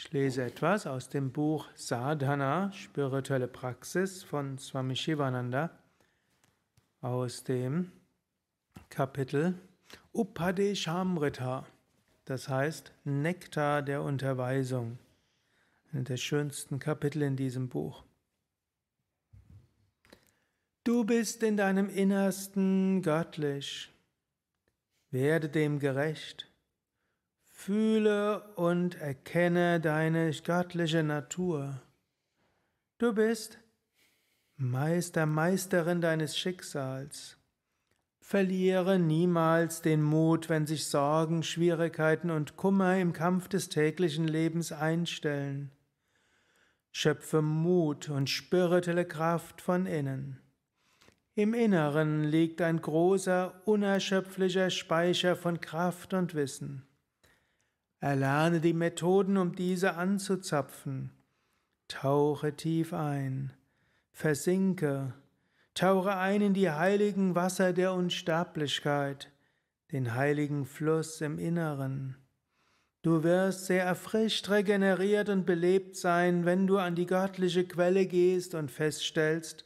Ich lese etwas aus dem Buch Sadhana, spirituelle Praxis von Swami Shivananda, aus dem Kapitel Upadeshamrita, das heißt Nektar der Unterweisung, Eine der schönsten Kapitel in diesem Buch. Du bist in deinem Innersten göttlich. Werde dem gerecht. Fühle und erkenne deine göttliche Natur. Du bist Meister, Meisterin deines Schicksals. Verliere niemals den Mut, wenn sich Sorgen, Schwierigkeiten und Kummer im Kampf des täglichen Lebens einstellen. Schöpfe Mut und spirituelle Kraft von innen. Im Inneren liegt ein großer, unerschöpflicher Speicher von Kraft und Wissen. Erlerne die Methoden, um diese anzuzapfen. Tauche tief ein, versinke, tauche ein in die heiligen Wasser der Unsterblichkeit, den heiligen Fluss im Inneren. Du wirst sehr erfrischt, regeneriert und belebt sein, wenn du an die göttliche Quelle gehst und feststellst,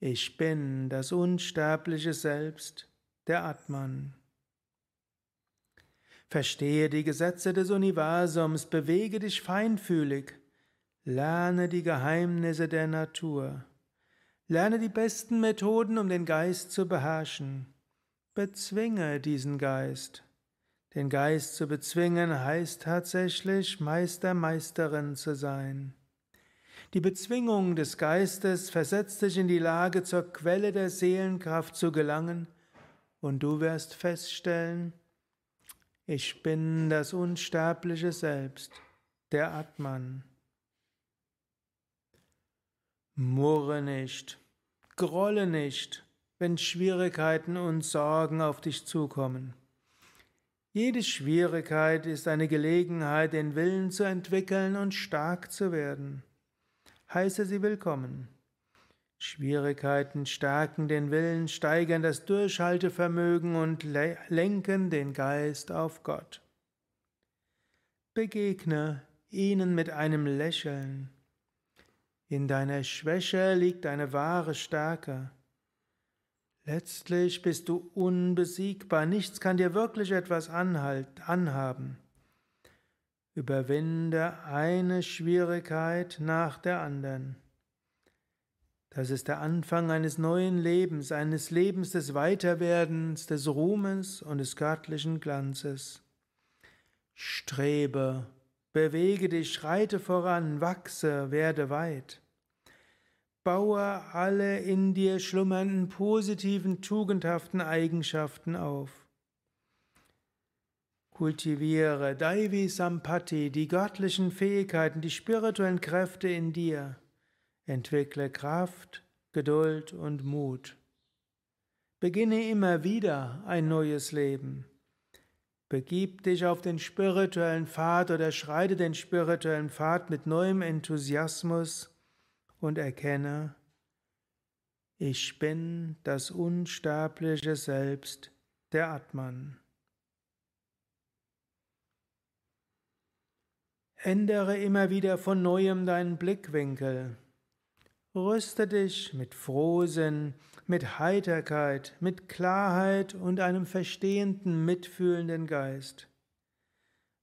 ich bin das unsterbliche Selbst, der Atman. Verstehe die Gesetze des Universums, bewege dich feinfühlig, lerne die Geheimnisse der Natur, lerne die besten Methoden, um den Geist zu beherrschen, bezwinge diesen Geist. Den Geist zu bezwingen heißt tatsächlich Meister, Meisterin zu sein. Die Bezwingung des Geistes versetzt dich in die Lage, zur Quelle der Seelenkraft zu gelangen, und du wirst feststellen, ich bin das unsterbliche Selbst, der Atman. Murre nicht, grolle nicht, wenn Schwierigkeiten und Sorgen auf dich zukommen. Jede Schwierigkeit ist eine Gelegenheit, den Willen zu entwickeln und stark zu werden. Heiße sie willkommen. Schwierigkeiten stärken den Willen, steigern das Durchhaltevermögen und lenken den Geist auf Gott. Begegne ihnen mit einem Lächeln. In deiner Schwäche liegt eine wahre Stärke. Letztlich bist du unbesiegbar, nichts kann dir wirklich etwas anhalt, anhaben. Überwinde eine Schwierigkeit nach der anderen. Das ist der Anfang eines neuen Lebens, eines Lebens des Weiterwerdens, des Ruhmes und des göttlichen Glanzes. Strebe, bewege dich, schreite voran, wachse, werde weit. Baue alle in dir schlummernden positiven, tugendhaften Eigenschaften auf. Kultiviere Daivi Sampati, die göttlichen Fähigkeiten, die spirituellen Kräfte in dir. Entwickle Kraft, Geduld und Mut. Beginne immer wieder ein neues Leben. Begib dich auf den spirituellen Pfad oder schreite den spirituellen Pfad mit neuem Enthusiasmus und erkenne, ich bin das unsterbliche Selbst, der Atman. Ändere immer wieder von neuem deinen Blickwinkel. Rüste dich mit Frohsinn, mit Heiterkeit, mit Klarheit und einem verstehenden, mitfühlenden Geist.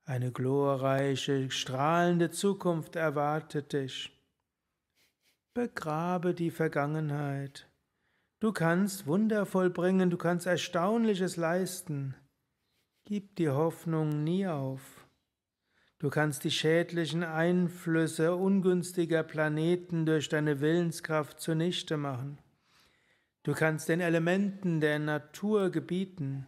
Eine glorreiche, strahlende Zukunft erwartet dich. Begrabe die Vergangenheit. Du kannst Wunder vollbringen, du kannst Erstaunliches leisten. Gib die Hoffnung nie auf. Du kannst die schädlichen Einflüsse ungünstiger Planeten durch deine Willenskraft zunichte machen. Du kannst den Elementen der Natur gebieten.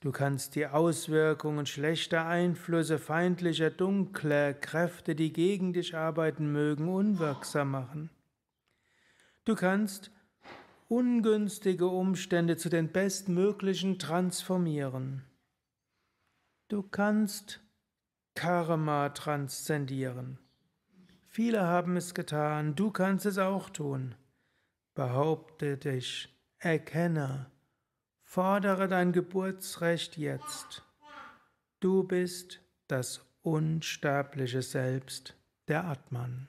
Du kannst die Auswirkungen schlechter Einflüsse, feindlicher, dunkler Kräfte, die gegen dich arbeiten mögen, unwirksam machen. Du kannst ungünstige Umstände zu den bestmöglichen transformieren. Du kannst Karma transzendieren. Viele haben es getan, du kannst es auch tun. Behaupte dich, erkenne, fordere dein Geburtsrecht jetzt. Du bist das unsterbliche Selbst, der Atman.